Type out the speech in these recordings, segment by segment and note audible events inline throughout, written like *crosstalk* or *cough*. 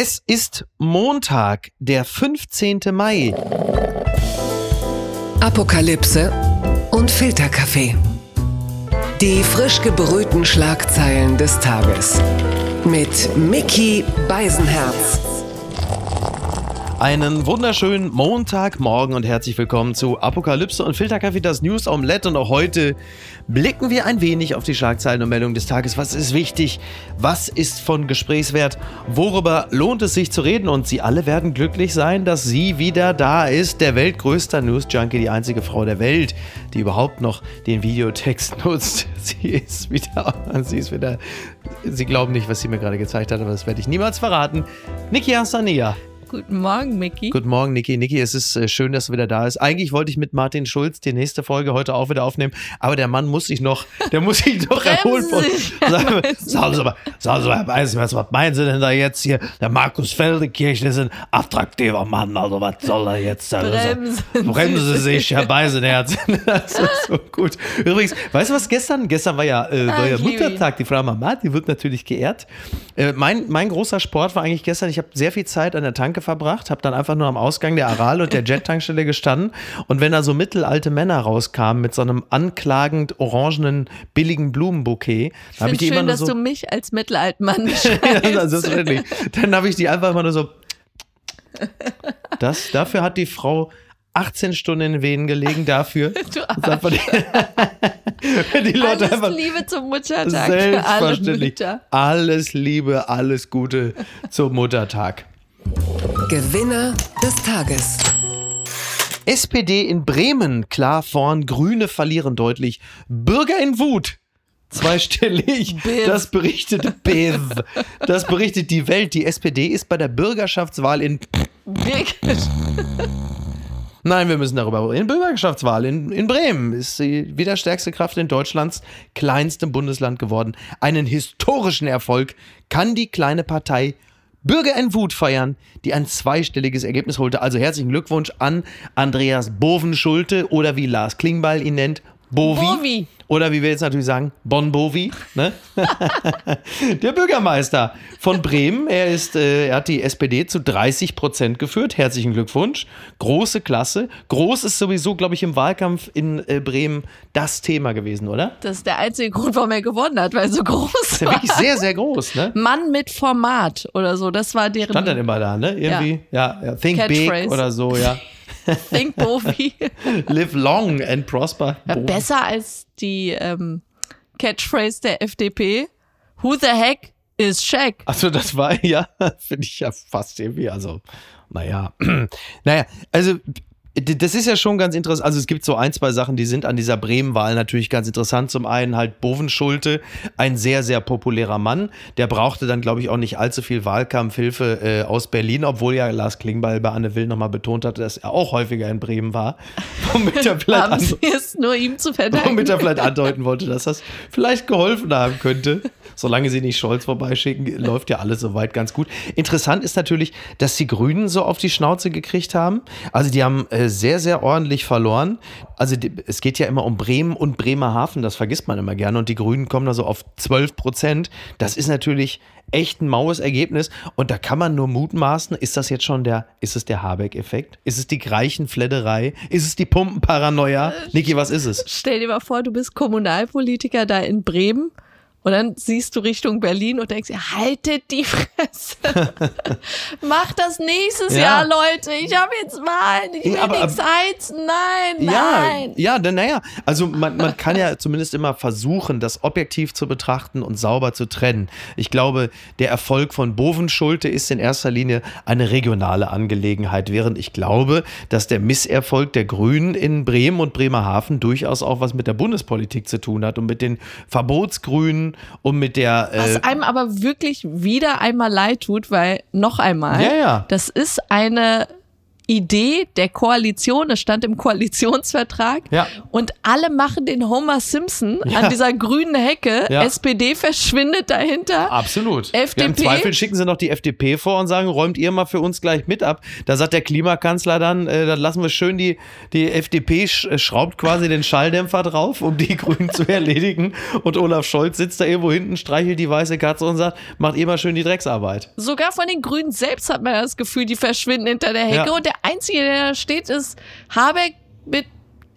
Es ist Montag, der 15. Mai. Apokalypse und Filterkaffee. Die frisch gebrühten Schlagzeilen des Tages. Mit Mickey Beisenherz. Einen wunderschönen Montagmorgen und herzlich willkommen zu Apokalypse und Filterkaffee, das News Omelette. Und auch heute blicken wir ein wenig auf die Schlagzeilen und Meldungen des Tages. Was ist wichtig? Was ist von Gesprächswert? Worüber lohnt es sich zu reden? Und Sie alle werden glücklich sein, dass sie wieder da ist. Der weltgrößte News-Junkie, die einzige Frau der Welt, die überhaupt noch den Videotext *laughs* nutzt. Sie ist wieder, sie ist wieder, Sie glauben nicht, was sie mir gerade gezeigt hat, aber das werde ich niemals verraten. Niki Hassania. Guten Morgen, Micky. Guten Morgen, Niki. Niki, es ist äh, schön, dass du wieder da bist. Eigentlich wollte ich mit Martin Schulz die nächste Folge heute auch wieder aufnehmen, aber der Mann muss sich noch, der muss sich noch erholen. *laughs* Sagen, Sie mal, sagen Sie mal, was, was meinen Sie denn da jetzt hier? Der Markus Feldekirch ist ein attraktiver Mann, also was soll er jetzt? Also, Bremsen, bremsen Sie sich, Herr Beisenherz. *laughs* Das ist so gut. Übrigens, weißt du was gestern? Gestern war ja, äh, war ja Ah. Muttertag. Die Frau Mama, die wird natürlich geehrt. Äh, mein, mein großer Sport war eigentlich gestern, ich habe sehr viel Zeit an der Tanke verbracht, habe dann einfach nur am Ausgang der Aral und der Jet-Tankstelle gestanden. Und wenn da so mittelalte Männer rauskamen mit so einem anklagend orangenen, billigen Blumenbouquet, dann habe ich die immer schön, nur dass so. du mich als mittelalten Mann *laughs* ja, beschreibst. selbstverständlich. Dann habe ich die einfach immer nur so. *laughs* Das, dafür hat die Frau 18 Stunden in den Venen gelegen, dafür. *laughs* Du Das ist einfach die, die Leute Alles einfach Liebe zum Muttertag für alle selbstverständlich Mütter. alles Liebe, alles Gute zum Muttertag. Gewinner des Tages. SPD in Bremen klar vorn, Grüne verlieren deutlich. Bürger in Wut. Zweistellig. Biv. Das berichtet Bev. Das berichtet die Welt. Die SPD ist bei der Bürgerschaftswahl in Wirklich. Nein, wir müssen darüber reden. Bürgerschaftswahl in, in Bremen ist sie wieder stärkste Kraft in Deutschlands kleinstem Bundesland geworden. Einen historischen Erfolg kann die kleine Partei Bürger in Wut feiern, die ein zweistelliges Ergebnis holte. Also herzlichen Glückwunsch an Andreas Bovenschulte oder wie Lars Klingbeil ihn nennt, Bovi. Bovi. Oder wie wir jetzt natürlich sagen, Bon Bovi. Ne? *laughs* Der Bürgermeister von Bremen, er, ist, äh, er hat die SPD zu 30 Prozent geführt. Herzlichen Glückwunsch. Große Klasse. Groß ist sowieso, glaube ich, im Wahlkampf in äh, Bremen das Thema gewesen, oder? Das ist der einzige Grund, warum er gewonnen hat, weil er so groß Ist ja war. wirklich sehr, sehr groß, ne? Mann mit Format oder so, das war deren Stand dann immer da, ne? Irgendwie, ja, ja Think Big oder so, ja. *laughs* *laughs* Think Bovi. *laughs* Live long and prosper. Ja, besser als die ähm, Catchphrase der FDP. Who the heck is Shaq? Also das war *laughs* ja, finde ich ja fast irgendwie, also, naja, *clears throat* naja, also das ist ja schon ganz interessant. Also es gibt so ein, zwei Sachen, die sind an dieser Bremen-Wahl natürlich ganz interessant. Zum einen halt Bovenschulte, ein sehr, sehr populärer Mann. Der brauchte dann, glaube ich, auch nicht allzu viel Wahlkampfhilfe äh, aus Berlin, obwohl ja Lars Klingbeil bei Anne Will nochmal betont hatte, dass er auch häufiger in Bremen war. *laughs* Womit er vielleicht Haben an- sie es nur ihm zu verdanken? womit er vielleicht andeuten wollte, dass das vielleicht geholfen haben könnte. Solange sie nicht Scholz vorbeischicken, läuft ja alles soweit ganz gut. Interessant ist natürlich, dass die Grünen so auf die Schnauze gekriegt haben. Also die haben äh, sehr, sehr ordentlich verloren. Also die, es geht ja immer um Bremen und Bremerhaven, das vergisst man immer gerne. Und die Grünen kommen da so auf 12 Prozent. Das ist natürlich echt ein maues Ergebnis. Und da kann man nur mutmaßen, ist das jetzt schon der, ist es der Habeck-Effekt? Ist es die Greichenfledderei? Ist es die Pumpenparanoia? Niki, was ist es? Stell dir mal vor, du bist Kommunalpolitiker da in Bremen und dann siehst du Richtung Berlin und denkst, ja, haltet die Fresse. *laughs* Mach das nächstes Ja. Jahr, Leute. Ich habe jetzt Wahlen. Ich will Ja, aber- nichts heizen. Nein, Ja, nein. ja, denn naja, also man, man kann ja zumindest immer versuchen, das objektiv zu betrachten und sauber zu trennen. Ich glaube, der Erfolg von Bovenschulte ist in erster Linie eine regionale Angelegenheit, während ich glaube, dass der Misserfolg der Grünen in Bremen und Bremerhaven durchaus auch was mit der Bundespolitik zu tun hat und mit den Verbotsgrünen und mit der äh, Was einem aber wirklich wieder einmal leid tut, weil noch einmal, Ja, ja. das ist eine Idee der Koalition, es stand im Koalitionsvertrag. Ja. Und alle machen den Homer Simpson Ja. an dieser grünen Hecke. Ja. SPD verschwindet dahinter. Absolut. FDP? Ja, Im Zweifel schicken sie noch die FDP vor und sagen, räumt ihr mal für uns gleich mit ab. Da sagt der Klimakanzler dann, äh, dann lassen wir schön die, die FDP sch äh, schraubt quasi den Schalldämpfer drauf, um die *laughs* Grünen zu erledigen. Und Olaf Scholz sitzt da irgendwo hinten, streichelt die weiße Katze und sagt, macht ihr mal schön die Drecksarbeit. Sogar von den Grünen selbst hat man das Gefühl, die verschwinden hinter der Hecke. Und der Einzige, der da steht, ist Habeck mit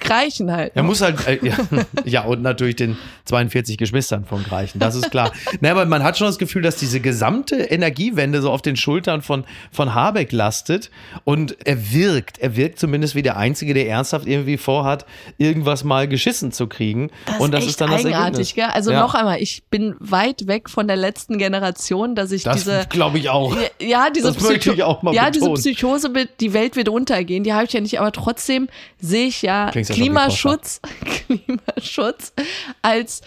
Greichen halt. Er muss halt, äh, ja, *laughs* ja, und natürlich den 42 Geschwistern von Greichen, das ist klar. *laughs* Na, aber man hat schon das Gefühl, dass diese gesamte Energiewende so auf den Schultern von, von Habeck lastet und er wirkt, er wirkt zumindest wie der Einzige, der ernsthaft irgendwie vorhat, irgendwas mal geschissen zu kriegen. Das und das ist, dann das Ergebnis. gell? Also Ja. noch einmal, ich bin weit weg von der letzten Generation, dass ich Das diese glaube ich auch. ja, diese, Das möchte ich auch mal ja, diese. Psychose mit, die Welt wird untergehen, die habe ich ja nicht, aber trotzdem sehe ich ja Klingst ja Klimaschutz, *laughs* Klimaschutz als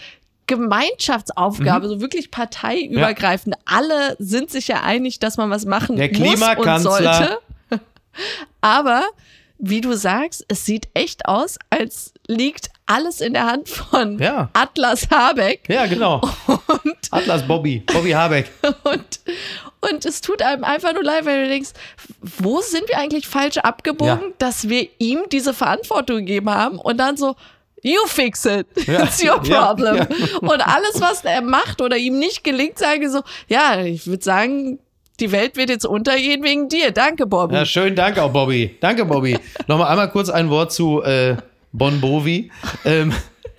Gemeinschaftsaufgabe, Mhm. so wirklich parteiübergreifend. Alle sind sich ja einig, dass man was machen Der muss und sollte. *laughs* Aber wie du sagst, es sieht echt aus, als liegt alles in der Hand von Ja. Atlas Habeck. Ja, genau. Atlas Bobby, Bobby Habeck. *laughs* Und, und es tut einem einfach nur leid, weil du denkst, wo sind wir eigentlich falsch abgebogen, Ja. dass wir ihm diese Verantwortung gegeben haben und dann so, you fix it, Ja. *laughs* it's your problem. ja. Und alles, was er macht oder ihm nicht gelingt, sagen wir so, ja, ich würde sagen, die Welt wird jetzt untergehen wegen dir. Danke, Bobby. Ja, schönen Dank auch, Bobby. Danke, Bobby. Nochmal einmal kurz ein Wort zu äh, Bon Bovi. Ähm,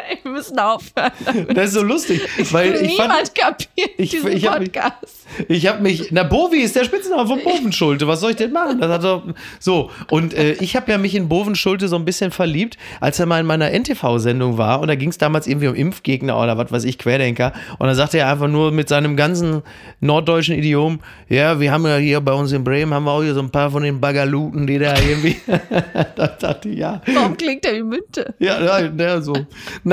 *laughs* Wir müssen aufhören. das ist so lustig, weil ich fand, Niemand kapiert ich- diesen ich hab mich- Podcast. Ich habe mich, na Bovi ist der Spitzname von Bovenschulte. Was soll ich denn machen? Das hat doch, so und äh, ich habe ja mich in Bovenschulte so ein bisschen verliebt, als er mal in meiner NTV-Sendung war und da ging es damals irgendwie um Impfgegner oder was weiß ich Querdenker und dann sagte er einfach nur mit seinem ganzen norddeutschen Idiom, ja, wir haben ja hier bei uns in Bremen haben wir auch hier so ein paar von den Bagaluten, die da irgendwie, *laughs* da dachte ich ja. Warum klingt er wie Münte? Ja, ja, ja, so.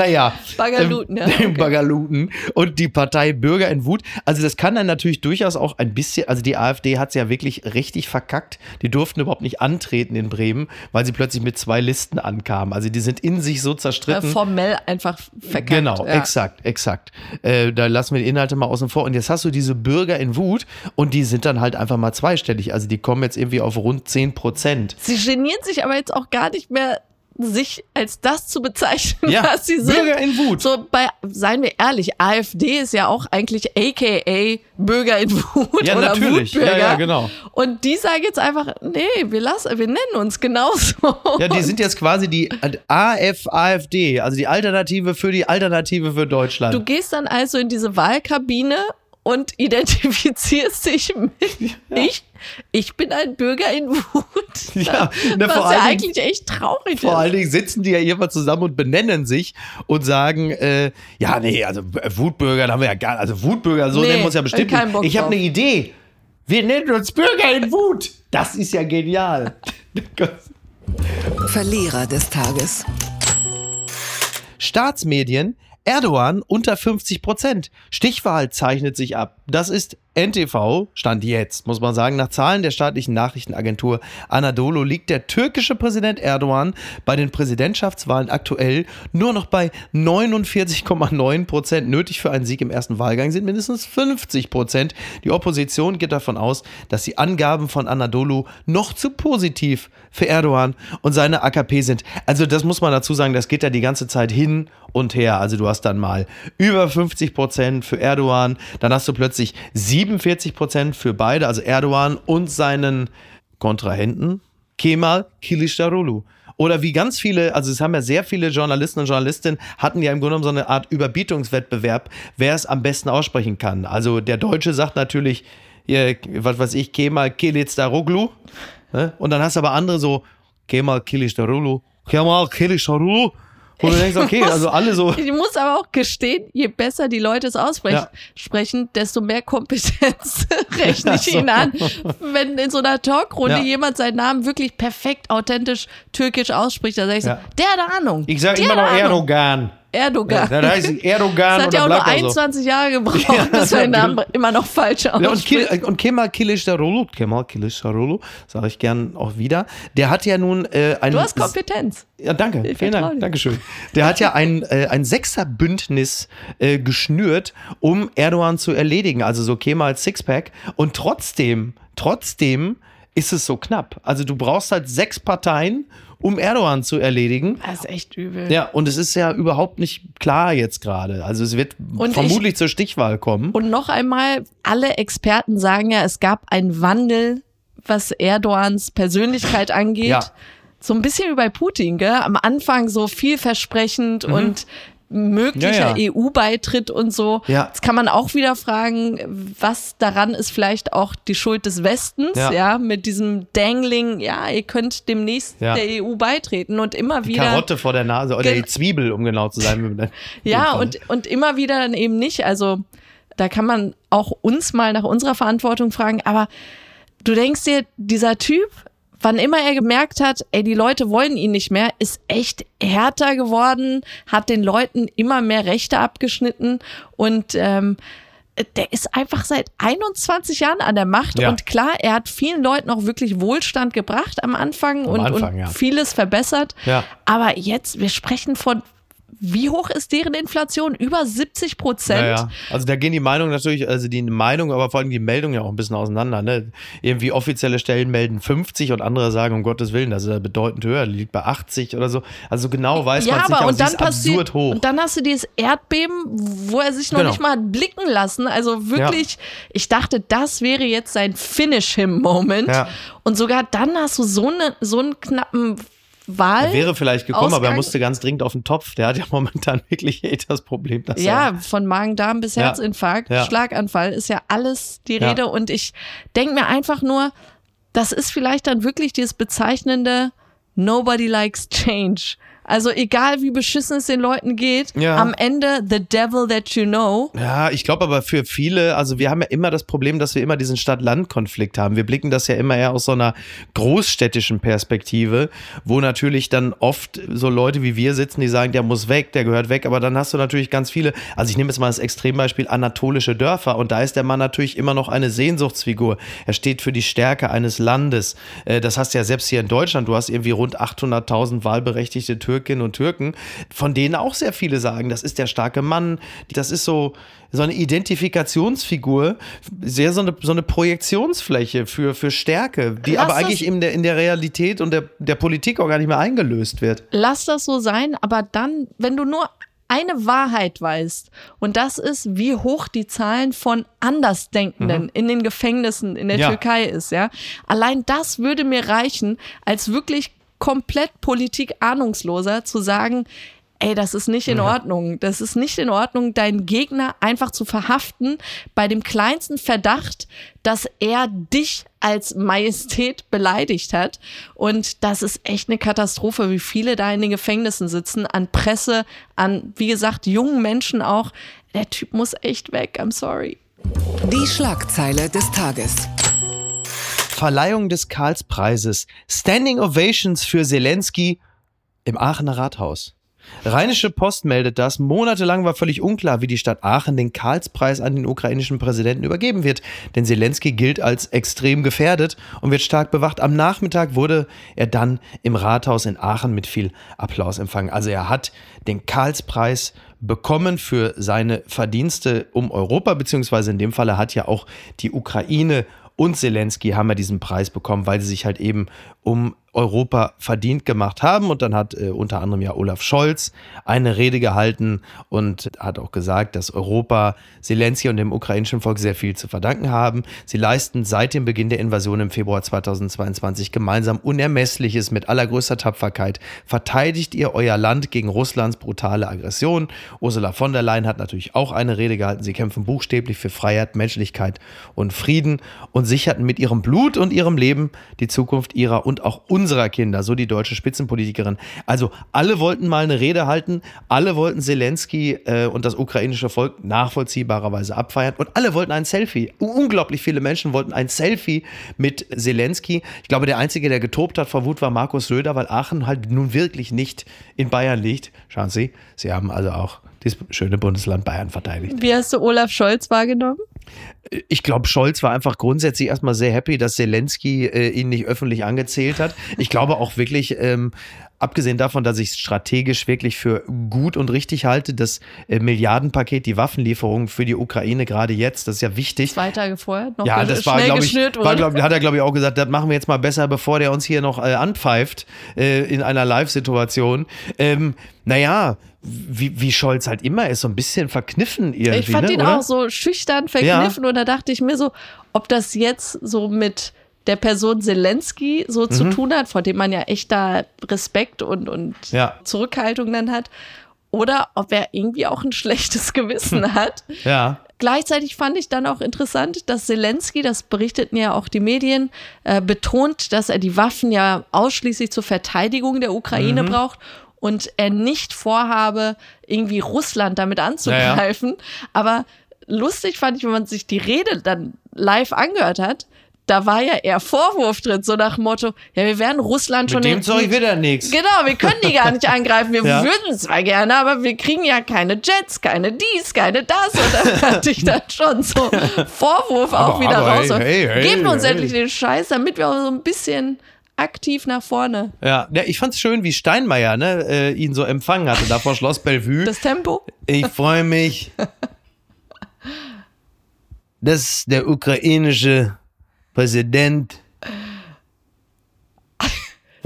Naja. Bagaluten, ja, ähm, *laughs* okay. Bagaluten. Und die Partei Bürger in Wut. Also, das kann dann natürlich durchaus auch ein bisschen, also die AfD hat es ja wirklich richtig verkackt. Die durften überhaupt nicht antreten in Bremen, weil sie plötzlich mit zwei Listen ankamen. Also, die sind in sich so Äh, zerstritten. formell einfach verkackt. Genau, ja. exakt, exakt. Äh, da lassen wir die Inhalte mal außen vor. Und jetzt hast du diese Bürger in Wut und die sind dann halt einfach mal zweistellig. Also die kommen jetzt irgendwie auf rund 10 Prozent. Sie genieren sich aber jetzt auch gar nicht mehr, sich als das zu bezeichnen, Ja, was sie sind. Bürger in Wut. So bei, seien wir ehrlich, AfD ist ja auch eigentlich AKA Bürger in Wut Ja, oder natürlich. Wutbürger. Ja, ja, genau. Und die sagen jetzt einfach, nee, wir lassen, wir nennen uns genauso. Ja, die sind jetzt quasi die AF-AfD, also die Alternative für die Alternative für Deutschland. Du gehst dann also in diese Wahlkabine und identifizierst dich mit ich. Ich bin ein Bürger in Wut. *laughs* Ja, ne, was vor ja allen Dingen- eigentlich echt traurig Vor ist. allen Dingen sitzen die ja irgendwann zusammen und benennen sich und sagen, äh, ja, nee, also Wutbürger, da haben wir ja gar also Wutbürger, so Nee, nennen wir uns ja bestimmt. nicht. Ich habe eine Idee. Wir nennen uns Bürger in Wut. Das ist ja genial. *laughs* *laughs* Verlierer des Tages. Staatsmedien, Erdogan unter 50 Prozent. Stichwahl zeichnet sich ab. Das ist NTV, Stand jetzt, muss man sagen. Nach Zahlen der staatlichen Nachrichtenagentur Anadolu liegt der türkische Präsident Erdogan bei den Präsidentschaftswahlen aktuell nur noch bei 49,9 Prozent. Nötig für einen Sieg im ersten Wahlgang sind mindestens 50 Prozent. Die Opposition geht davon aus, dass die Angaben von Anadolu noch zu positiv für Erdogan und seine AKP sind. Also das muss man dazu sagen, das geht ja die ganze Zeit hin und her. Also du hast dann mal über 50 Prozent für Erdogan, dann hast du plötzlich 47 Prozent für beide, also Erdogan und seinen Kontrahenten Kemal Kilicdaroglu. Oder wie ganz viele, also es haben ja sehr viele Journalisten und Journalistinnen, hatten ja im Grunde genommen so eine Art Überbietungswettbewerb, wer es am besten aussprechen kann. Also der Deutsche sagt natürlich, was weiß ich, Kemal Kilicdaroglu. Ne? Und dann hast du aber andere so, Kemal Kilicdaroglu, Kemal Kilicdaroglu. Wo du denkst, okay, also alle so. Ich muss aber auch gestehen, je besser die Leute es aussprechen, Ja. desto mehr Kompetenz *laughs* rechne ich ihnen an. Wenn in so einer Talkrunde Ja. jemand seinen Namen wirklich perfekt authentisch türkisch ausspricht, dann sage ich so, der hat Ahnung. Ich sage der immer noch. Erdogan. Erdogan. Ja, da heißt es Erdogan Das hat ja dann auch nur bleibt er so. 21 Jahre gebraucht, Ja, bis wir den Namen immer noch falsch Ja, und, und Kemal Kılıçdaroğlu, Kemal Kılıçdaroğlu, sage ich gern auch wieder, der hat ja nun äh, ein... Du hast Kompetenz. Ja, danke. Ich Vielen Dank. dir. Dankeschön. Der hat ja ein, äh, ein Sechserbündnis äh, geschnürt, um Erdogan zu erledigen. Also so Kemal Sixpack. Und trotzdem, trotzdem ist es so knapp. Also du brauchst halt sechs Parteien, um Erdogan zu erledigen. Das ist echt übel. Ja, und es ist ja überhaupt nicht klar jetzt gerade. Also es wird Und vermutlich zur Stichwahl kommen. Und noch einmal, alle Experten sagen ja, es gab einen Wandel, was Erdogans Persönlichkeit angeht. Ja. So ein bisschen wie bei Putin, gell? Am Anfang so vielversprechend und möglicher. Ja, ja. EU-Beitritt und so. Ja. Jetzt kann man auch wieder fragen, was daran ist vielleicht auch die Schuld des Westens, ja, mit diesem Dangling, ja, ihr könnt demnächst der EU beitreten und immer wieder. Karotte vor der Nase oder die Zwiebel, um genau zu sein. *laughs* Ja, und, und immer wieder dann eben nicht. Also da kann man auch uns mal nach unserer Verantwortung fragen. Aber du denkst dir, dieser Typ, wann immer er gemerkt hat, ey, die Leute wollen ihn nicht mehr, ist echt härter geworden, hat den Leuten immer mehr Rechte abgeschnitten und ähm, der ist einfach seit 21 Jahren an der Macht Ja. und klar, er hat vielen Leuten auch wirklich Wohlstand gebracht am Anfang und, Anfang, und ja. vieles verbessert. Ja. Aber jetzt, wir sprechen von, wie hoch ist deren Inflation? Über 70 Prozent. Ja, ja. Also da gehen die Meinungen natürlich, also die Meinung, aber vor allem die Meldung ja auch ein bisschen auseinander. Ne? Irgendwie offizielle Stellen melden 50 und andere sagen, um Gottes Willen, das ist ja bedeutend höher, liegt bei 80 oder so. Also genau weiß Ja, man es nicht, aber aber und dann ist passiert absurd hoch. und dann hast du dieses Erdbeben, wo er sich noch Genau. nicht mal hat blicken lassen. Also wirklich, ich dachte, das wäre jetzt sein Finish him Moment. Ja. Und sogar dann hast du so eine so einen knappen Wahl. Er wäre vielleicht gekommen, aber er Ausgang- musste ganz dringend auf den Topf. Der hat ja *laughs* momentan wirklich echt das Problem, dass Ja, er von Magen-Darm bis Ja. Herzinfarkt, Ja. Schlaganfall ist ja alles die Ja. Rede. Und ich denke mir einfach nur, das ist vielleicht dann wirklich dieses bezeichnende Nobody likes change. Also egal wie beschissen es den Leuten geht, Ja. am Ende the devil that you know. Ja, ich glaube aber für viele, also wir haben ja immer das Problem, dass wir immer diesen Stadt-Land-Konflikt haben. Wir blicken das ja immer eher aus so einer großstädtischen Perspektive, wo natürlich dann oft so Leute wie wir sitzen, die sagen, der muss weg, der gehört weg, aber dann hast du natürlich ganz viele, also ich nehme jetzt mal das Extrembeispiel anatolische Dörfer und da ist der Mann natürlich immer noch eine Sehnsuchtsfigur. Er steht für die Stärke eines Landes. Äh, Das hast du ja selbst hier in Deutschland, du hast irgendwie rund 800.000 wahlberechtigte Türkinnen und Türken, von denen auch sehr viele sagen, das ist der starke Mann, das ist so, so eine Identifikationsfigur, sehr so eine, so eine Projektionsfläche für, für Stärke, die Lass aber eigentlich in der, in der Realität und der, der Politik auch gar nicht mehr eingelöst wird. Lass das so sein, aber dann, wenn du nur eine Wahrheit weißt, und das ist, wie hoch die Zahlen von Andersdenkenden in den Gefängnissen in der Mhm. Ja. Türkei ist, ja. Allein das würde mir reichen, als wirklich komplett Politik ahnungsloser zu sagen, ey, das ist nicht in Ordnung. Das ist nicht in Ordnung, deinen Gegner einfach zu verhaften bei dem kleinsten Verdacht, dass er dich als Majestät beleidigt hat. Und das ist echt eine Katastrophe, wie viele da in den Gefängnissen sitzen, an Presse, an, wie gesagt, jungen Menschen auch. Der Typ muss echt weg, I'm sorry. Die Schlagzeile des Tages. Verleihung des Karlspreises. Standing Ovations für Zelensky im Aachener Rathaus. Rheinische Post meldet das. Monatelang war völlig unklar, wie die Stadt Aachen den Karlspreis an den ukrainischen Präsidenten übergeben wird. Denn Zelensky gilt als extrem gefährdet und wird stark bewacht. Am Nachmittag wurde er dann im Rathaus in Aachen mit viel Applaus empfangen. Also er hat den Karlspreis bekommen für seine Verdienste um Europa, beziehungsweise in dem Falle hat ja auch die Ukraine und Zelensky haben ja diesen Preis bekommen, weil sie sich halt eben um Europa verdient gemacht haben. Und dann hat äh, unter anderem ja Olaf Scholz eine Rede gehalten und hat auch gesagt, dass Europa Zelensky und dem ukrainischen Volk sehr viel zu verdanken haben. Sie leisten seit dem Beginn der Invasion im Februar 2022 gemeinsam Unermessliches mit allergrößter Tapferkeit. Verteidigt ihr euer Land gegen Russlands brutale Aggression. Ursula von der Leyen hat natürlich auch eine Rede gehalten. Sie kämpfen buchstäblich für Freiheit, Menschlichkeit und Frieden und sicherten mit ihrem Blut und ihrem Leben die Zukunft ihrer und auch unserer unserer Kinder, so die deutsche Spitzenpolitikerin. Also alle wollten mal eine Rede halten, alle wollten Zelensky äh, und das ukrainische Volk nachvollziehbarerweise abfeiern und alle wollten ein Selfie. Unglaublich viele Menschen wollten ein Selfie mit Zelensky. Ich glaube, der Einzige, der getobt hat vor Wut, war Markus Söder, weil Aachen halt nun wirklich nicht in Bayern liegt. Schauen Sie, Sie haben also auch das schöne Bundesland Bayern verteidigt. Wie hast du Olaf Scholz wahrgenommen? Ich glaube, Scholz war einfach grundsätzlich erstmal sehr happy, dass Zelensky äh, ihn nicht öffentlich angezählt hat. Ich glaube auch wirklich, ähm, abgesehen davon, dass ich es strategisch wirklich für gut und richtig halte, das äh, Milliardenpaket, die Waffenlieferungen für die Ukraine gerade jetzt, das ist ja wichtig. Zwei Tage vorher noch Ja, das war, glaube ich, geschnürt war, glaub, hat er, glaube ich, auch gesagt, das machen wir jetzt mal besser, bevor der uns hier noch äh, anpfeift äh, in einer Live-Situation. Ähm, naja, wie, wie Scholz halt immer ist, so ein bisschen verkniffen irgendwie. Ich fand ne, ihn oder? auch so schüchtern verkniffen und da dachte ich mir so, ob das jetzt so mit der Person Zelensky so Mhm. zu tun hat, vor dem man ja echt da Respekt und, und Ja. Zurückhaltung dann hat, oder ob er irgendwie auch ein *laughs* schlechtes Gewissen hat. Ja. Gleichzeitig fand ich dann auch interessant, dass Zelensky, das berichteten ja auch die Medien, äh, betont, dass er die Waffen ja ausschließlich zur Verteidigung der Ukraine Mhm. braucht und er nicht vorhabe, irgendwie Russland damit anzugreifen. Aber lustig fand ich, wenn man sich die Rede dann live angehört hat, da war ja eher Vorwurf drin, so nach dem Motto, ja, wir werden Russland schon Mit dem Zeug wird er nichts. Genau, wir können die gar nicht angreifen. Wir *laughs* Ja. würden zwar gerne, aber wir kriegen ja keine Jets, keine dies, keine das. Und da hatte ich dann schon so *laughs* Vorwurf auch Aber- wieder aber raus. hey, hey, hey, Gebt uns hey. endlich den Scheiß, damit wir auch so ein bisschen aktiv nach vorne. Ja, ja ich fand's schön, wie Steinmeier ne, äh, ihn so empfangen hatte, da vor Schloss Bellevue. Das Tempo. Ich freue mich, *laughs* dass der ukrainische Präsident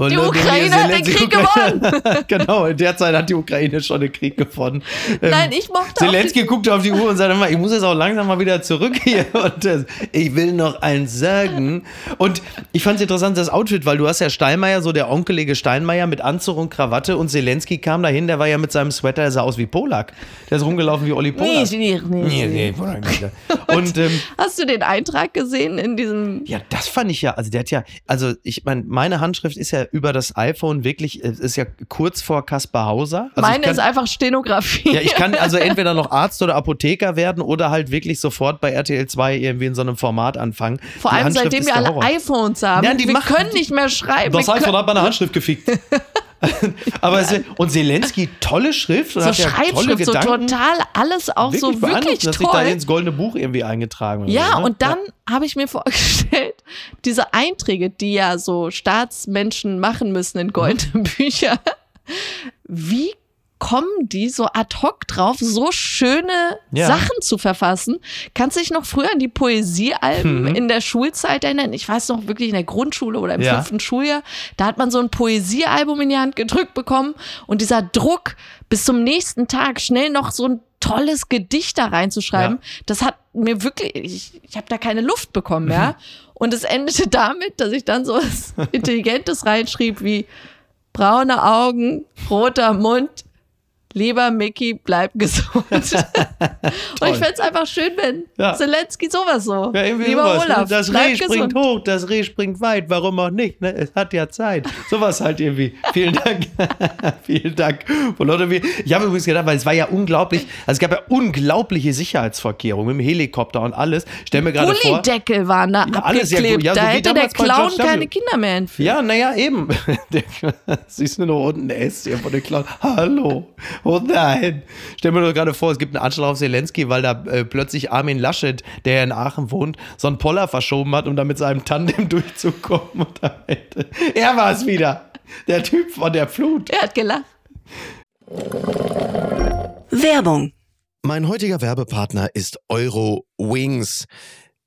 Die Ukraine hat den Krieg gewonnen. *laughs* genau, in der Zeit hat die Ukraine schon den Krieg gewonnen. Ähm, Nein, ich mochte Zelensky guckte auf die Uhr und sagte mal, ich muss jetzt auch langsam mal wieder zurück hier *laughs* und äh, ich will noch eins sagen. Und ich fand es interessant, das Outfit, weil du hast ja Steinmeier, so der onkelige Steinmeier mit Anzug und Krawatte und Zelensky kam dahin, der war ja mit seinem Sweater, der sah aus wie Polak. Der ist rumgelaufen wie Olli Polak. Nicht, nicht. Nee, nee, Polak nicht. *laughs* Und ähm, Hast du den Eintrag gesehen in diesem ja, das fand ich ja, also der hat ja, also ich meine, meine Handschrift ist ja über das iPhone wirklich, es ist ja kurz vor Kaspar Hauser. Also Meine kann, ist einfach Stenografie. ja, ich kann also *laughs* entweder noch Arzt oder Apotheker werden oder halt wirklich sofort bei RTL 2 irgendwie in so einem Format anfangen. Vor Die allem Handschrift seitdem wir alle Horror. iPhones haben. Ja, die wir machen- können nicht mehr schreiben. Das iPhone hat meine Handschrift gefickt. *laughs* Aber es, und Zelensky, tolle Schrift. Und so hat ja tolle Schreibschrift, so total, alles auch so beeindruckend, wirklich dass sich da toll. ins goldene Buch irgendwie eingetragen oder Ja, so, ne? und dann habe ich mir vorgestellt, diese Einträge, die ja so Staatsmenschen machen müssen in goldene Bücher, wie kommen die so ad hoc drauf, so schöne Ja. Sachen zu verfassen? Kannst du dich noch früher an die Poesiealben Mhm. in der Schulzeit erinnern? Ich weiß noch wirklich in der Grundschule oder im Ja. fünften Schuljahr, da hat man so ein Poesiealbum in die Hand gedrückt bekommen und dieser Druck, bis zum nächsten Tag schnell noch so ein tolles Gedicht da reinzuschreiben, das hat mir wirklich, ich, ich habe da keine Luft bekommen, ja. Und es endete damit, dass ich dann so was *laughs* Intelligentes reinschrieb wie braune Augen, roter Mund, lieber Mickey, bleib gesund. *laughs* Und ich fände es einfach schön, wenn Ja. Zelensky sowas so. Ja, irgendwie lieber sowas, ne? Olaf, Das Reh springt gesund. hoch, das Reh springt weit, warum auch nicht? Ne? Es hat ja Zeit. Sowas halt irgendwie. Vielen Dank. *laughs* Vielen Dank. Ich habe übrigens gedacht, weil es war ja unglaublich, also es gab ja unglaubliche Sicherheitsvorkehrungen mit dem Helikopter und alles. Stell mir gerade vor. Gullideckel waren da Ja, abgeklebt. gut. Ja, so da hätte der Clown keine Kinder mehr entführt. Ja, naja, eben. *laughs* Siehst du nur unten der S hier von der Clown. Hallo. Oh nein. Stell mir doch gerade vor, es gibt einen Anschlag auf Zelensky, weil da äh, plötzlich Armin Laschet, der ja in Aachen wohnt, so einen Poller verschoben hat, um da mit seinem Tandem *laughs* durchzukommen. Und Ende, er war es wieder. Der Typ von der Flut. Er hat gelacht. Werbung. Mein heutiger Werbepartner ist Euro Wings.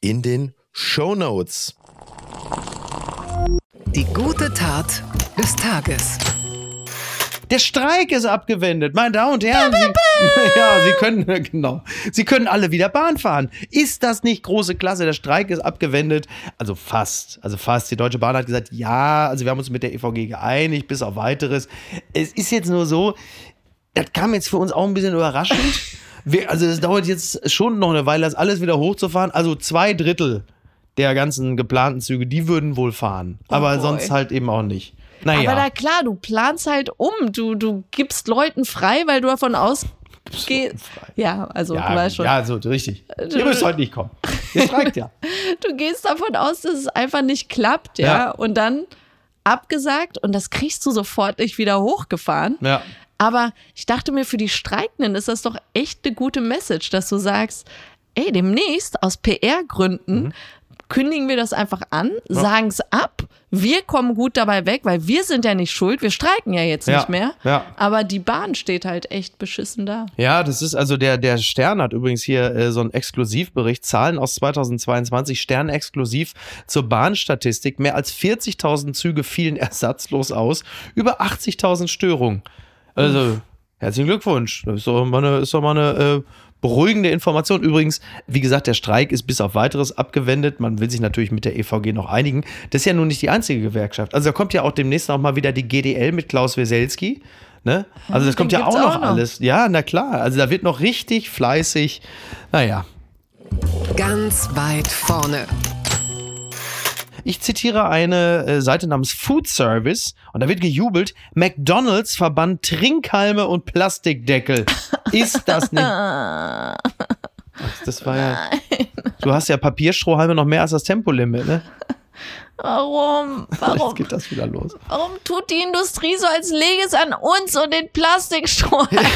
in den Show Notes. Die gute Tat des Tages. Der Streik ist abgewendet, meine Damen und Herren. Sie, *laughs* ja, Sie können, *laughs* genau. Sie können alle wieder Bahn fahren. Ist das nicht große Klasse? Der Streik ist abgewendet. Also fast. Also fast. Die Deutsche Bahn hat gesagt, ja, also wir haben uns mit der EVG geeinigt, bis auf weiteres. Es ist jetzt nur so, das kam jetzt für uns auch ein bisschen überraschend. *laughs* Wir, also es dauert jetzt schon noch eine Weile, das alles wieder hochzufahren. Also zwei Drittel der ganzen geplanten Züge, die würden wohl fahren. Aber boy. sonst halt eben auch nicht. Naja. Aber na klar, du planst halt um. Du, du gibst Leuten frei, weil du davon ausgehst. Ja, also du ja, weißt schon. ja, so richtig. Ihr müsst heute nicht kommen. Ihr streikt ja. *laughs* Du gehst davon aus, dass es einfach nicht klappt, ja. Ja. Und dann abgesagt und das kriegst du sofort nicht wieder hochgefahren. Ja. Aber ich dachte mir, für die Streikenden ist das doch echt eine gute Message, dass du sagst, ey, demnächst aus PR-Gründen Mhm. kündigen wir das einfach an, sagen es ab, wir kommen gut dabei weg, weil wir sind ja nicht schuld, wir streiken ja jetzt Ja, nicht mehr. ja. Aber die Bahn steht halt echt beschissen da. Ja, das ist also der, der Stern hat übrigens hier äh, so einen Exklusivbericht, Zahlen aus 2022, Stern exklusiv zur Bahnstatistik. Mehr als 40.000 Züge fielen ersatzlos aus, über 80.000 Störungen. Also, herzlichen Glückwunsch. Das ist doch mal eine, ist doch mal eine äh, beruhigende Information. Übrigens, wie gesagt, der Streik ist bis auf weiteres abgewendet. Man will sich natürlich mit der EVG noch einigen. Das ist ja nun nicht die einzige Gewerkschaft. Also da kommt ja auch demnächst noch mal wieder die GDL mit Klaus Weselski. Ne? Also das kommt Den ja auch noch, auch noch. alles. Ja, na klar. Also da wird noch richtig fleißig. Naja. Ganz weit vorne. Ich zitiere eine äh, Seite namens Food Service und da wird gejubelt. McDonalds verbannt Trinkhalme und Plastikdeckel. Ist das nicht? *laughs* Ach, Das war ja. Du hast ja Papierstrohhalme noch mehr als das Tempolimit, ne? Warum? *laughs* Jetzt Warum? geht das wieder los. Warum tut die Industrie so, als lege es an uns und den Plastikstrohhalm? *laughs*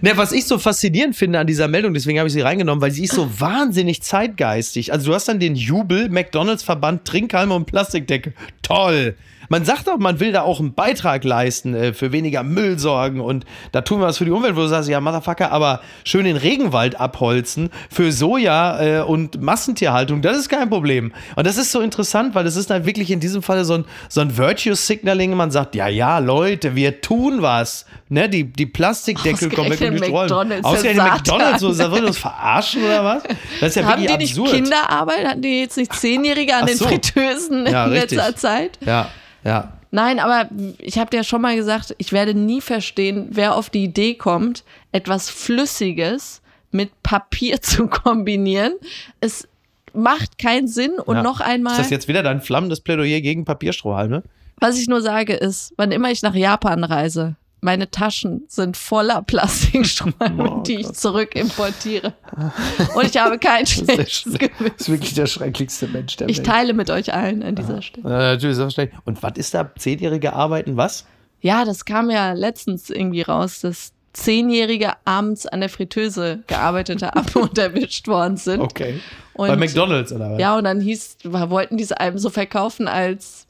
Ne, was ich so faszinierend finde an dieser Meldung, deswegen habe ich sie reingenommen, weil sie ist so *laughs* wahnsinnig zeitgeistig. Also du hast dann den Jubel, McDonalds Verband Trinkhalme und Plastikdecke. Toll. Man sagt doch, man will da auch einen Beitrag leisten, äh, für weniger Müll sorgen und da tun wir was für die Umwelt, wo du sagst, ja, Motherfucker, aber schön den Regenwald abholzen für Soja äh, und Massentierhaltung, das ist kein Problem. Und das ist so interessant, weil das ist dann wirklich in diesem Fall so ein, so ein Virtue Signaling. Man sagt, ja, ja, Leute, wir tun was. Ne, die, die Plastikdeckel kommen weg und die. McDonald's, Ausgerechnet McDonalds, so, wollen wir uns verarschen oder was? Das ist ja Haben die wirklich nicht absurd. Kinderarbeit? Hatten die jetzt nicht Zehnjährige an Ach den so. Fritteusen Ja, in richtig. letzter Zeit? Ja, ja. Nein, aber ich habe dir ja schon mal gesagt, ich werde nie verstehen, wer auf die Idee kommt, etwas Flüssiges mit Papier *laughs* zu kombinieren. Es macht keinen Sinn. Und ja. noch einmal, Ist das jetzt wieder dein flammendes Plädoyer gegen Papierstrohhalme? was ich nur sage, ist, wann immer ich nach Japan reise, meine Taschen sind voller Plastikstrohhalme, Oh die ich zurück importiere. *laughs* Und ich habe kein schlechtes Gewissen. das ist wirklich der schrecklichste Mensch der Ich Welt. teile mit euch allen an dieser Stelle. Ja, natürlich. Und was ist da? Zehnjährige arbeiten was? Ja, das kam ja letztens irgendwie raus, dass Zehnjährige abends an der Fritteuse gearbeitet haben *laughs* und erwischt worden sind. Okay. Und, Bei McDonalds oder was? Ja, und dann hieß, wollten diese Alben so verkaufen als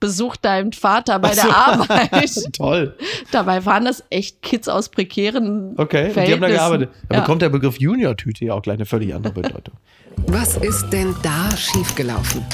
Besuch deinem Vater bei so. der Arbeit. *laughs* Toll. Dabei waren das echt Kids aus prekären Okay, und die haben da gearbeitet. Da Ja. bekommt der Begriff Junior-Tüte ja auch gleich eine völlig andere *laughs* Bedeutung. Was ist denn da schiefgelaufen?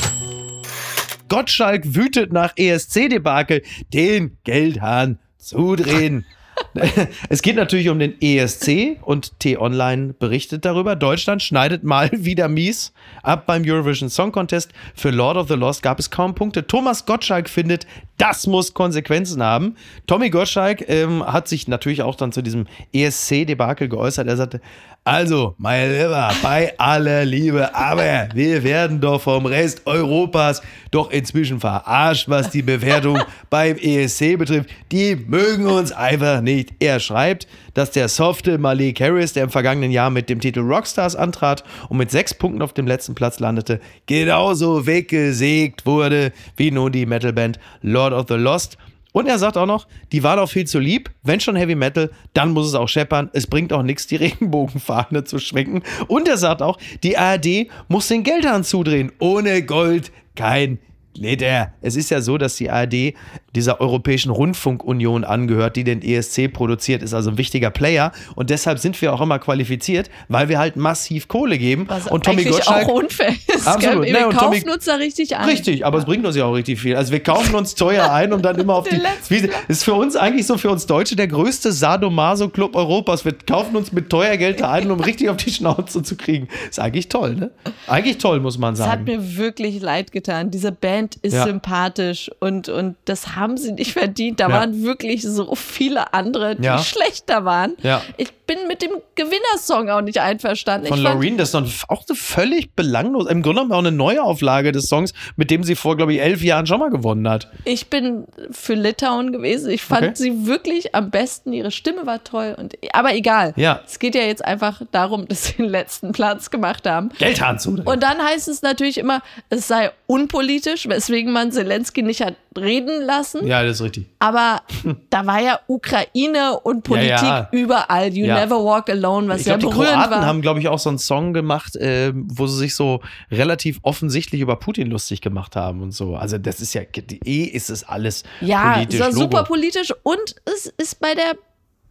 Gottschalk wütet nach ESC-Debakel den Geldhahn zudrehen. *laughs* *laughs* Es geht natürlich um den ESC und T-Online berichtet darüber. Deutschland schneidet mal *laughs* wieder mies ab beim Eurovision Song Contest. Für Lord of the Lost gab es kaum Punkte. Thomas Gottschalk findet, das muss Konsequenzen haben. Tommy Gottschalk ähm, hat sich natürlich auch dann zu diesem ESC-Debakel geäußert. Er sagte, also, mein Lieber, bei aller Liebe, aber wir werden doch vom Rest Europas doch inzwischen verarscht, was die Bewertung *laughs* beim ESC betrifft. Die mögen uns einfach nicht. Er schreibt, dass der softe Malik Harris, der im vergangenen Jahr mit dem Titel Rockstars antrat und mit sechs Punkten auf dem letzten Platz landete, genauso weggesägt wurde wie nun die Metalband Lord of the Lost. Und er sagt auch noch, die war doch viel zu lieb. Wenn schon Heavy Metal, dann muss es auch scheppern. Es bringt auch nichts, die *laughs* Regenbogenfahne zu schwenken. Und er sagt auch, die ARD muss den Geldhahn zudrehen. Ohne Gold kein Glitter. Es ist ja so, dass die ARD dieser Europäischen Rundfunkunion angehört, die den ESC produziert, ist also ein wichtiger Player. Und deshalb sind wir auch immer qualifiziert, weil wir halt massiv Kohle geben. Was und Tommy eigentlich Gottschalk auch unfair ist. Absolut. Wir und kaufen Tommy- uns da richtig an. Richtig, aber es bringt uns ja auch richtig viel. Also wir kaufen uns teuer *laughs* ein, um dann immer auf die. Wie, ist für uns eigentlich so für uns Deutsche der größte Sadomaso-Club Europas. Wir kaufen uns mit teuer Geld da ein, um richtig auf die Schnauze zu kriegen. Ist eigentlich toll, ne? Eigentlich toll, muss man Es hat sagen. mir wirklich leid getan. Diese Band ist Ja. sympathisch und, und das haben sie nicht verdient. Da Ja. waren wirklich so viele andere, die schlechter waren. Ich bin mit dem Gewinnersong auch nicht einverstanden. Von Loreen, das ist doch auch so völlig belanglos. Im Grunde genommen auch eine Neuauflage des Songs, mit dem sie vor, glaube ich, elf Jahren schon mal gewonnen hat. ich bin für Litauen gewesen. Ich fand Okay. sie wirklich am besten. Ihre Stimme war toll. Und, aber egal. Ja. Es geht ja jetzt einfach darum, dass sie den letzten Platz gemacht haben. Geldhahn zu. Und dann heißt es natürlich immer, es sei unpolitisch, weswegen man Zelensky nicht hat reden lassen. Ja, das ist richtig. Aber da war ja Ukraine und Politik Ja, ja. überall. You Ja. never walk alone, was Ich ja glaube, die berührend Kroaten war. haben, glaube ich, auch so einen Song gemacht, äh, wo sie sich so relativ offensichtlich über Putin lustig gemacht haben und so. Also das ist ja, eh ist es alles ja, politisch. Logo. super politisch und es ist bei der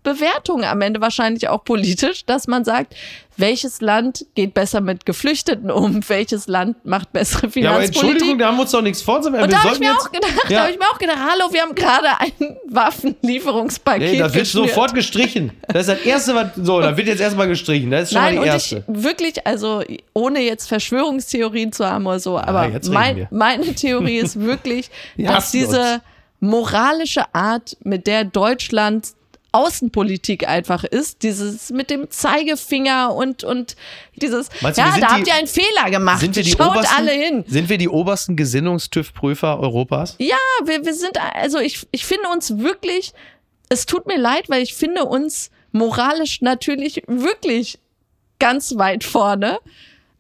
Bewertung am Ende wahrscheinlich auch politisch, dass man sagt, welches Land geht besser mit Geflüchteten um, *laughs* welches Land macht bessere Ja, aber Finanzpolitik. Entschuldigung, da haben wir uns doch nichts vorzuwerfen. und wir da habe ich mir auch gedacht, Ja. da habe ich mir auch gedacht, hallo, wir haben gerade ein Waffenlieferungspaket Nee, das wird geschnürt. sofort gestrichen. Das ist das Erste, was. So, da wird jetzt erstmal gestrichen. Das ist schon Nein, mal die und erste. ich wirklich, also ohne jetzt Verschwörungstheorien zu haben oder so, aber jetzt reden mein, meine Theorie *laughs* ist wirklich, Wir dass diese uns. moralische Art, mit der Deutschland Außenpolitik einfach ist, dieses mit dem Zeigefinger und, und dieses, Meinst ja, da die- habt ihr einen Fehler gemacht, Sind wir die schaut obersten, alle hin. Sind wir die obersten Gesinnungstüv-Prüfer Europas? Ja, wir, wir sind, also ich, ich finde uns wirklich, es tut mir leid, weil ich finde uns moralisch natürlich wirklich ganz weit vorne,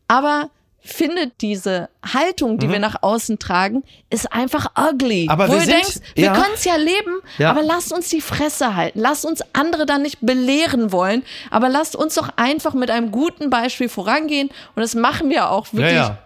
aber finde diese Haltung, die wir nach außen tragen, ist einfach ugly. Mhm. Aber Wo wir du sind- denkst, wir ja. können es ja leben, Ja. aber lasst uns die Fresse halten. Lasst uns andere dann nicht belehren wollen, aber lasst uns doch einfach mit einem guten Beispiel vorangehen und das machen wir auch wirklich. ja.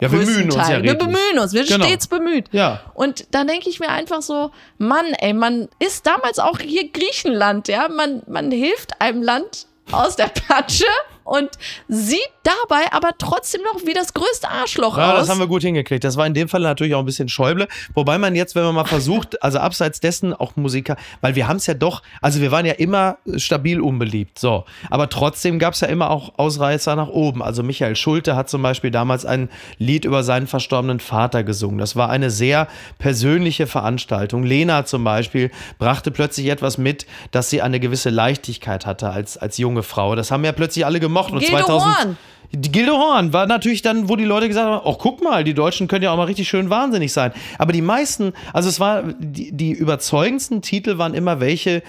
Ja, wir bemühen uns ja. Wir bemühen uns, wir sind Genau. stets bemüht. Ja. Und da denke ich mir einfach so, Mann, ey, man ist damals auch hier Griechenland, ja, man, man hilft einem Land aus der Patsche und sieht dabei aber trotzdem noch wie das größte Arschloch Ja, aus. das haben wir gut hingekriegt. Das war in dem Fall natürlich auch ein bisschen Schäuble. Wobei man jetzt, wenn man mal versucht, also abseits dessen auch Musiker, weil wir haben es ja doch, also wir waren ja immer stabil unbeliebt, so. Aber trotzdem gab es ja immer auch Ausreißer nach oben. Also Michael Schulte hat zum Beispiel damals ein Lied über seinen verstorbenen Vater gesungen. Das war eine sehr persönliche Veranstaltung. Lena zum Beispiel brachte plötzlich etwas mit, dass sie eine gewisse Leichtigkeit hatte als, als junge Frau. Das haben ja plötzlich alle gemocht. Und Gildo 2000 Horn. die Gilde Horn war natürlich dann, wo die Leute gesagt haben, oh, guck mal, die Deutschen können ja auch mal richtig schön wahnsinnig sein. Aber die meisten, also es war, die, die überzeugendsten Titel waren immer welche,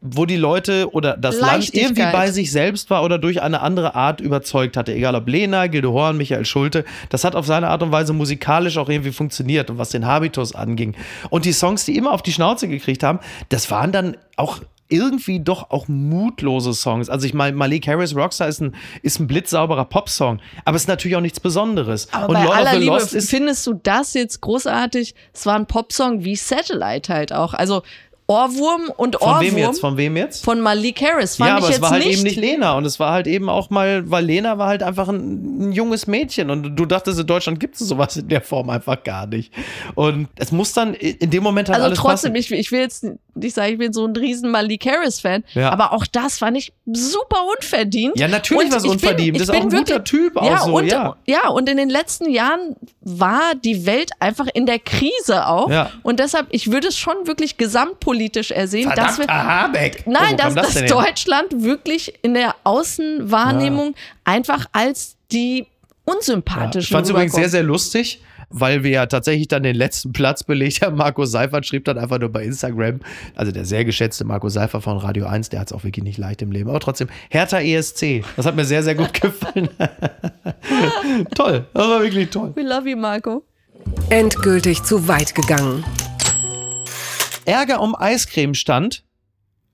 wo die Leute oder das Land irgendwie bei sich selbst war oder durch eine andere Art überzeugt hatte. Egal ob Lena, Gilde Horn, Michael Schulte. Das hat auf seine Art und Weise musikalisch auch irgendwie funktioniert und was den Habitus anging. Und die Songs, die immer auf die Schnauze gekriegt haben, das waren dann auch irgendwie doch auch mutlose Songs. Also ich meine, Malik Harris Rockstar ist ein, ist ein blitzsauberer Popsong, aber es ist natürlich auch nichts Besonderes. Aber und bei Lord aller Liebe, Lost ist findest du das jetzt großartig? Es war ein Popsong wie Satellite halt auch. Also Ohrwurm und von Ohrwurm wem jetzt? Von wem jetzt? von Malik Harris. Fand ja, aber es war halt nicht, eben nicht Lena und es war halt eben auch mal, weil Lena war halt einfach ein, ein junges Mädchen und du dachtest, in Deutschland gibt es sowas in der Form einfach gar nicht. Und es muss dann in dem Moment halt Also alles trotzdem, passen. ich, ich will jetzt nicht sagen, ich bin so ein riesen Malik Harris-Fan, Ja. aber auch das fand ich super unverdient. Ja, natürlich Und war es ich bin- unverdient. ich Das ist auch bin ein guter wirklich- Typ auch ja, so, und, ja. ja, und in den letzten Jahren war die Welt einfach in der Krise auch. Ja. Und deshalb, ich würde es schon wirklich gesamtpolitisch ersehen, dass wir. Habeck. Oh, Nein, dass, das dass? Deutschland wirklich in der Außenwahrnehmung einfach als die Ja. unsympathischen Ich fand es übrigens sehr, sehr lustig, weil wir ja tatsächlich dann den letzten Platz belegt haben. Marco Seifert schrieb dann einfach nur bei Instagram, also der sehr geschätzte Marco Seifert von Radio 1, der hat es auch wirklich nicht leicht im Leben, aber trotzdem, Hertha ESC, das hat mir sehr, sehr gut *laughs* gefallen. *laughs* toll, das war wirklich toll. We love you, Marco. Endgültig zu weit gegangen. Ärger um Eiscreme-Stand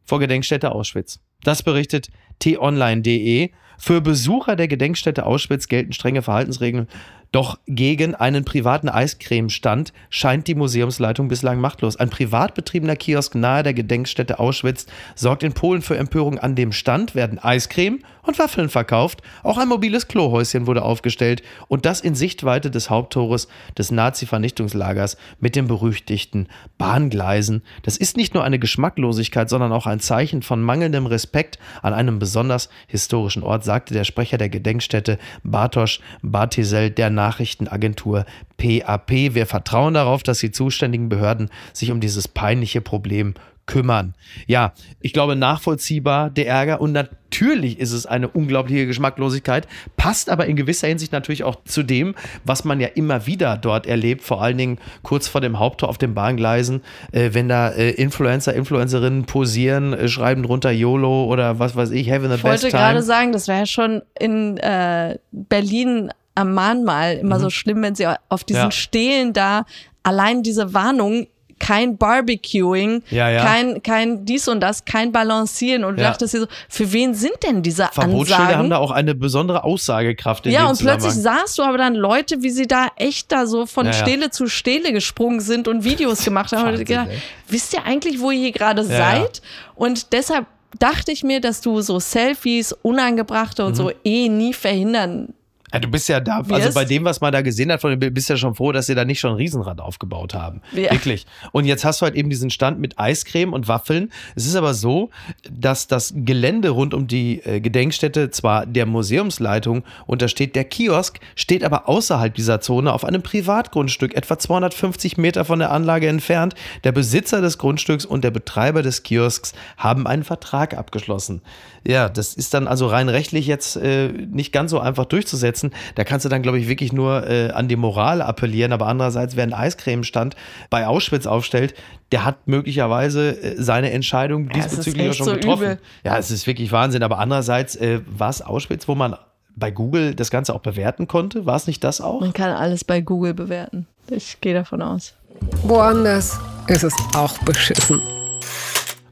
vor Gedenkstätte Auschwitz. Das berichtet t-online.de. Für Besucher der Gedenkstätte Auschwitz gelten strenge Verhaltensregeln. Doch gegen einen privaten Eiscremestand scheint die Museumsleitung bislang machtlos. Ein privat betriebener Kiosk nahe der Gedenkstätte Auschwitz sorgt in Polen für Empörung. An dem Stand werden Eiscreme und Waffeln verkauft. Auch ein mobiles Klohäuschen wurde aufgestellt und das in Sichtweite des Haupttores des Nazi-Vernichtungslagers mit den berüchtigten Bahngleisen. Das ist nicht nur eine Geschmacklosigkeit, sondern auch ein Zeichen von mangelndem Respekt an einem besonders historischen Ort, sagte der Sprecher der Gedenkstätte Bartosz Bartisel der Nachrichtenagentur PAP. Wir vertrauen darauf, dass die zuständigen Behörden sich um dieses peinliche Problem kümmern. Ja, ich glaube nachvollziehbar der Ärger und natürlich ist es eine unglaubliche Geschmacklosigkeit, passt aber in gewisser Hinsicht natürlich auch zu dem, was man ja immer wieder dort erlebt, vor allen Dingen kurz vor dem Haupttor auf den Bahngleisen, äh, wenn da äh, Influencer, Influencerinnen posieren, äh, schreiben drunter YOLO oder was weiß ich, having the Ich best wollte time. gerade sagen, das wäre ja schon in äh, Berlin am Mahnmal immer so schlimm, wenn sie auf diesen Mhm. Ja. Stelen da allein diese Warnung, kein Barbecuing, Ja, ja. kein kein dies und das, kein Balancieren und du Ja. dachtest dir so, für wen sind denn diese Verbotsschilder haben Ansagen? da auch eine besondere Aussagekraft in ja, und plötzlich sahst du aber dann Leute, wie sie da echt da so von Ja. Stele zu Stele gesprungen sind und Videos *laughs* gemacht haben. Und Wahnsinn, gedacht, ey. wisst ihr eigentlich, wo ihr hier gerade seid? Und deshalb dachte ich mir, dass du so Selfies, unangebrachte und so Mhm. eh nie verhindern. Ja, du bist ja da, also Wirst. bei dem, was man da gesehen hat, von bist ja schon froh, dass sie da nicht schon ein Riesenrad aufgebaut haben. Ja. Wirklich. Und jetzt hast du halt eben diesen Stand mit Eiscreme und Waffeln. Es ist aber so, dass das Gelände rund um die äh, Gedenkstätte zwar der Museumsleitung untersteht, der Kiosk steht aber außerhalb dieser Zone auf einem Privatgrundstück, etwa 250 Meter von der Anlage entfernt. Der Besitzer des Grundstücks und der Betreiber des Kiosks haben einen Vertrag abgeschlossen. Ja, das ist dann also rein rechtlich jetzt äh, nicht ganz so einfach durchzusetzen. Da kannst du dann, glaube ich, wirklich nur äh, an die Moral appellieren. Aber andererseits, wer einen Eiscremestand bei Auschwitz aufstellt, der hat möglicherweise äh, seine Entscheidung Ja, diesbezüglich auch echt schon so getroffen. übel. Ja, es ist wirklich Wahnsinn. Aber andererseits äh, war es Auschwitz, wo man bei Google das Ganze auch bewerten konnte. War es nicht das auch? Man kann alles bei Google bewerten. Ich gehe davon aus. Woanders ist es auch beschissen.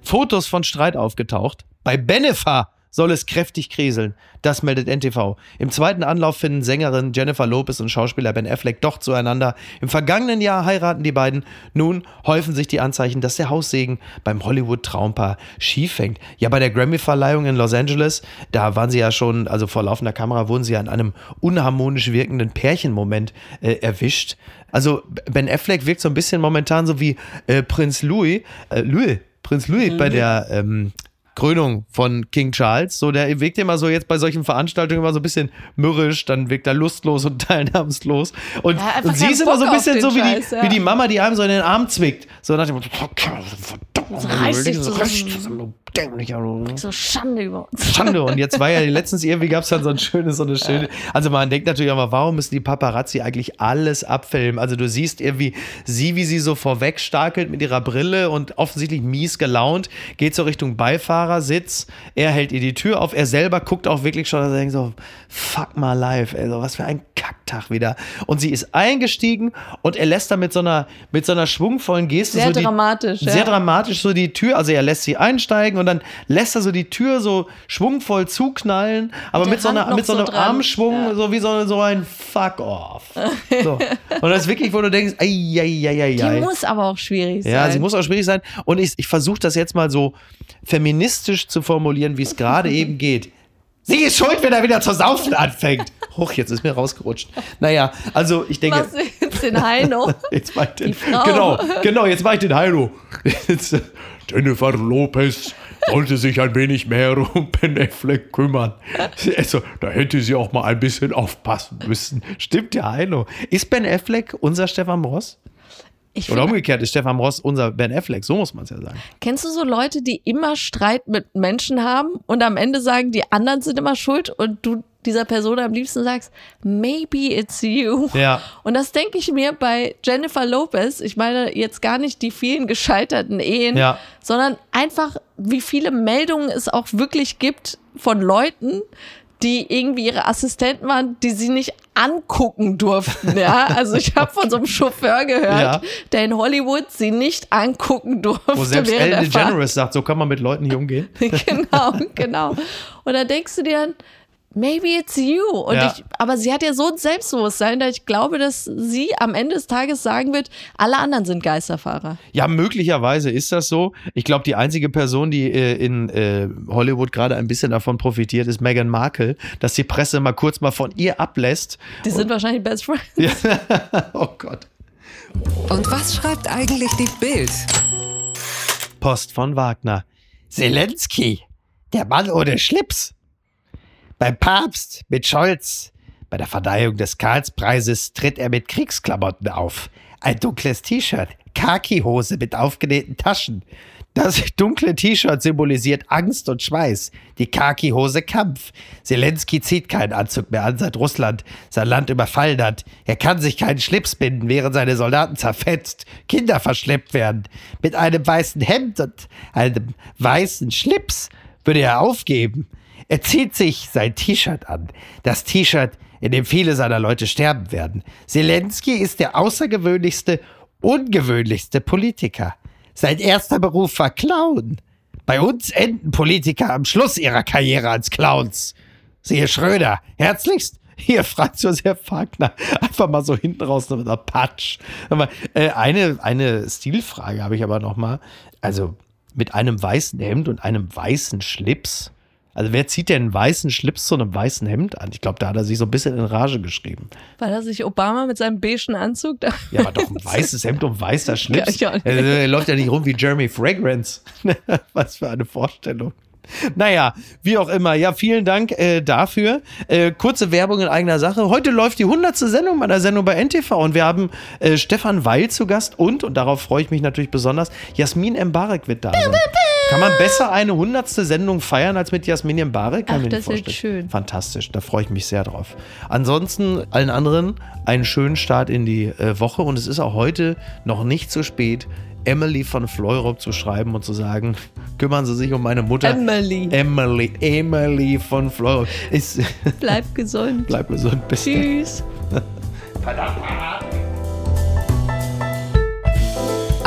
Fotos von Streit aufgetaucht. Bei Benefa soll es kräftig kriseln. Das meldet NTV. Im zweiten Anlauf finden Sängerin Jennifer Lopez und Schauspieler Ben Affleck doch zueinander. Im vergangenen Jahr heiraten die beiden. Nun häufen sich die Anzeichen, dass der Haussegen beim Hollywood-Traumpaar schief hängt. Ja, bei der Grammy-Verleihung in Los Angeles, da waren sie ja schon, also vor laufender Kamera, wurden sie ja in einem unharmonisch wirkenden Pärchenmoment äh, erwischt. Also Ben Affleck wirkt so ein bisschen momentan so wie äh, Prinz Louis, äh, Louis, Prinz Louis bei der ähm, Krönung von King Charles. So, der wirkt immer so jetzt bei solchen Veranstaltungen immer so ein bisschen mürrisch, dann wirkt er lustlos und *laughs* teilnahmslos. Und, Ja, und sie ist immer so ein Bock bisschen so wie Scheiß, die, ja. wie die Mama, die einem so in den Arm zwickt. So nach dem Motto, verdammt, reiß dich so, dämlicher, du- So Schande über uns. Schande. Und *laughs* jetzt war ja letztens irgendwie gab es dann so ein schönes, so eine schöne. Also man denkt natürlich auch mal, warum müssen die Paparazzi eigentlich alles abfilmen? Also du siehst irgendwie sie, wie sie so vorweg starkelt mit ihrer Brille und offensichtlich mies gelaunt, geht so Richtung Beifahrersitz. Er hält ihr die Tür auf. Er selber guckt auch wirklich schon, dass er denkt so, fuck my life, ey, so was für ein Kacktag wieder. Und sie ist eingestiegen und er lässt da mit so einer, mit so einer schwungvollen Geste Sehr so die, dramatisch, ja. Sehr dramatisch so die Tür, also er lässt sie einsteigen und dann lässt er so die Tür so schwungvoll zuknallen, aber der mit so, einer, mit so so einem dran. Armschwung, Ja. so wie so, so ein Fuck off. So. Und das ist wirklich, wo du denkst, ei, ei, ei, ei, Die muss aber auch schwierig sein. Ja, sie muss auch schwierig sein. Und ich, ich versuche das jetzt mal so feministisch zu formulieren, wie es gerade *laughs* eben geht. Sie ist schuld, wenn er wieder zu saufen anfängt. Hoch, jetzt ist mir rausgerutscht. Naja, also ich denke. Was jetzt den Heino? *laughs* Jetzt war ich den. Genau, genau, jetzt war ich den Heino. Jennifer Lopez sollte sich ein wenig mehr um Ben Affleck kümmern. Also, da hätte sie auch mal ein bisschen aufpassen müssen. Stimmt ja, Heino. Ist Ben Affleck unser Stefan Ross? Ich Oder umgekehrt, ist Stefan Ross unser Ben Affleck? So muss man es ja sagen. kennst du so Leute, die immer Streit mit Menschen haben und am Ende sagen, die anderen sind immer schuld und du dieser Person am liebsten sagst, maybe it's you. Ja. Und das denke ich mir bei Jennifer Lopez. Ich meine jetzt gar nicht die vielen gescheiterten Ehen, Ja. sondern einfach, wie viele Meldungen es auch wirklich gibt von Leuten, die irgendwie ihre Assistenten waren, die sie nicht angucken durften. Ja, *laughs* also ich habe von so einem Chauffeur gehört, Ja. der in Hollywood sie nicht angucken durfte. Wo selbst Ellen. DeGeneres sagt, so kann man mit Leuten hier umgehen. *laughs* genau, *laughs* genau. Und da denkst du dir maybe it's you. Und Ja. ich, aber sie hat ja so ein Selbstbewusstsein, dass ich glaube, dass sie am Ende des Tages sagen wird, alle anderen sind Geisterfahrer. Ja, möglicherweise ist das so. Ich glaube, die einzige Person, die äh, in äh, Hollywood gerade ein bisschen davon profitiert, ist Meghan Markle, dass die Presse mal kurz mal von ihr ablässt. Die sind wahrscheinlich Best Friends. Ja. *laughs* oh Gott. Und was schreibt eigentlich die Bild? Post von Wagner. Zelensky, der Mann ohne Schlips. Beim Papst mit Scholz. Bei der Verleihung des Karlspreises tritt er mit Kriegsklamotten auf. Ein dunkles T-Shirt, Khaki-Hose mit aufgenähten Taschen. Das *laughs* dunkle T-Shirt symbolisiert Angst und Schweiß. Die Khaki-Hose Kampf. Zelensky zieht keinen Anzug mehr an, seit Russland sein Land überfallen hat. Er kann sich keinen Schlips binden, während seine Soldaten zerfetzt, Kinder verschleppt werden. Mit einem weißen Hemd und einem weißen Schlips würde er aufgeben. Er zieht sich sein T-Shirt an. Das T-Shirt, in dem viele seiner Leute sterben werden. Zelensky ist der außergewöhnlichste, ungewöhnlichste Politiker. Sein erster Beruf war Clown. Bei uns enden Politiker am Schluss ihrer Karriere als Clowns. Siehe Schröder, herzlichst, hier Franz Josef Wagner. Einfach mal so hinten raus mit einer Patsch. Aber, äh, eine, eine Stilfrage habe ich aber noch mal. Also mit einem weißen Hemd und einem weißen Schlips. Also wer zieht denn einen weißen Schlips zu einem weißen Hemd an? Ich glaube, da hat er sich so ein bisschen in Rage geschrieben. War das nicht Obama mit seinem beigen Anzug? Da Ja, aber doch ein *laughs* weißes Hemd und weißer Schlips. Ja, er läuft ja nicht rum wie Jeremy Fragrance. *laughs* Was für eine Vorstellung. Naja, wie auch immer. Ja, vielen Dank äh, dafür. Äh, kurze Werbung in eigener Sache. Heute läuft die 100. Sendung meiner Sendung bei NTV und wir haben äh, Stefan Weil zu Gast und, und darauf freue ich mich natürlich besonders, Jasmin Mbarek wird da sein. Kann man besser eine 100. Sendung feiern als mit Jasmin Mbarek? Kann Ach, das wird schön. Fantastisch, da freue ich mich sehr drauf. Ansonsten allen anderen einen schönen Start in die äh, Woche und es ist auch heute noch nicht zu spät, Emily von Fleurop zu schreiben und zu sagen, *laughs* kümmern Sie sich um meine Mutter. Emily. Emily, Emily von Fleurop. Ist, Bleib gesund. *laughs* bleib gesund, bis. Tschüss. *laughs*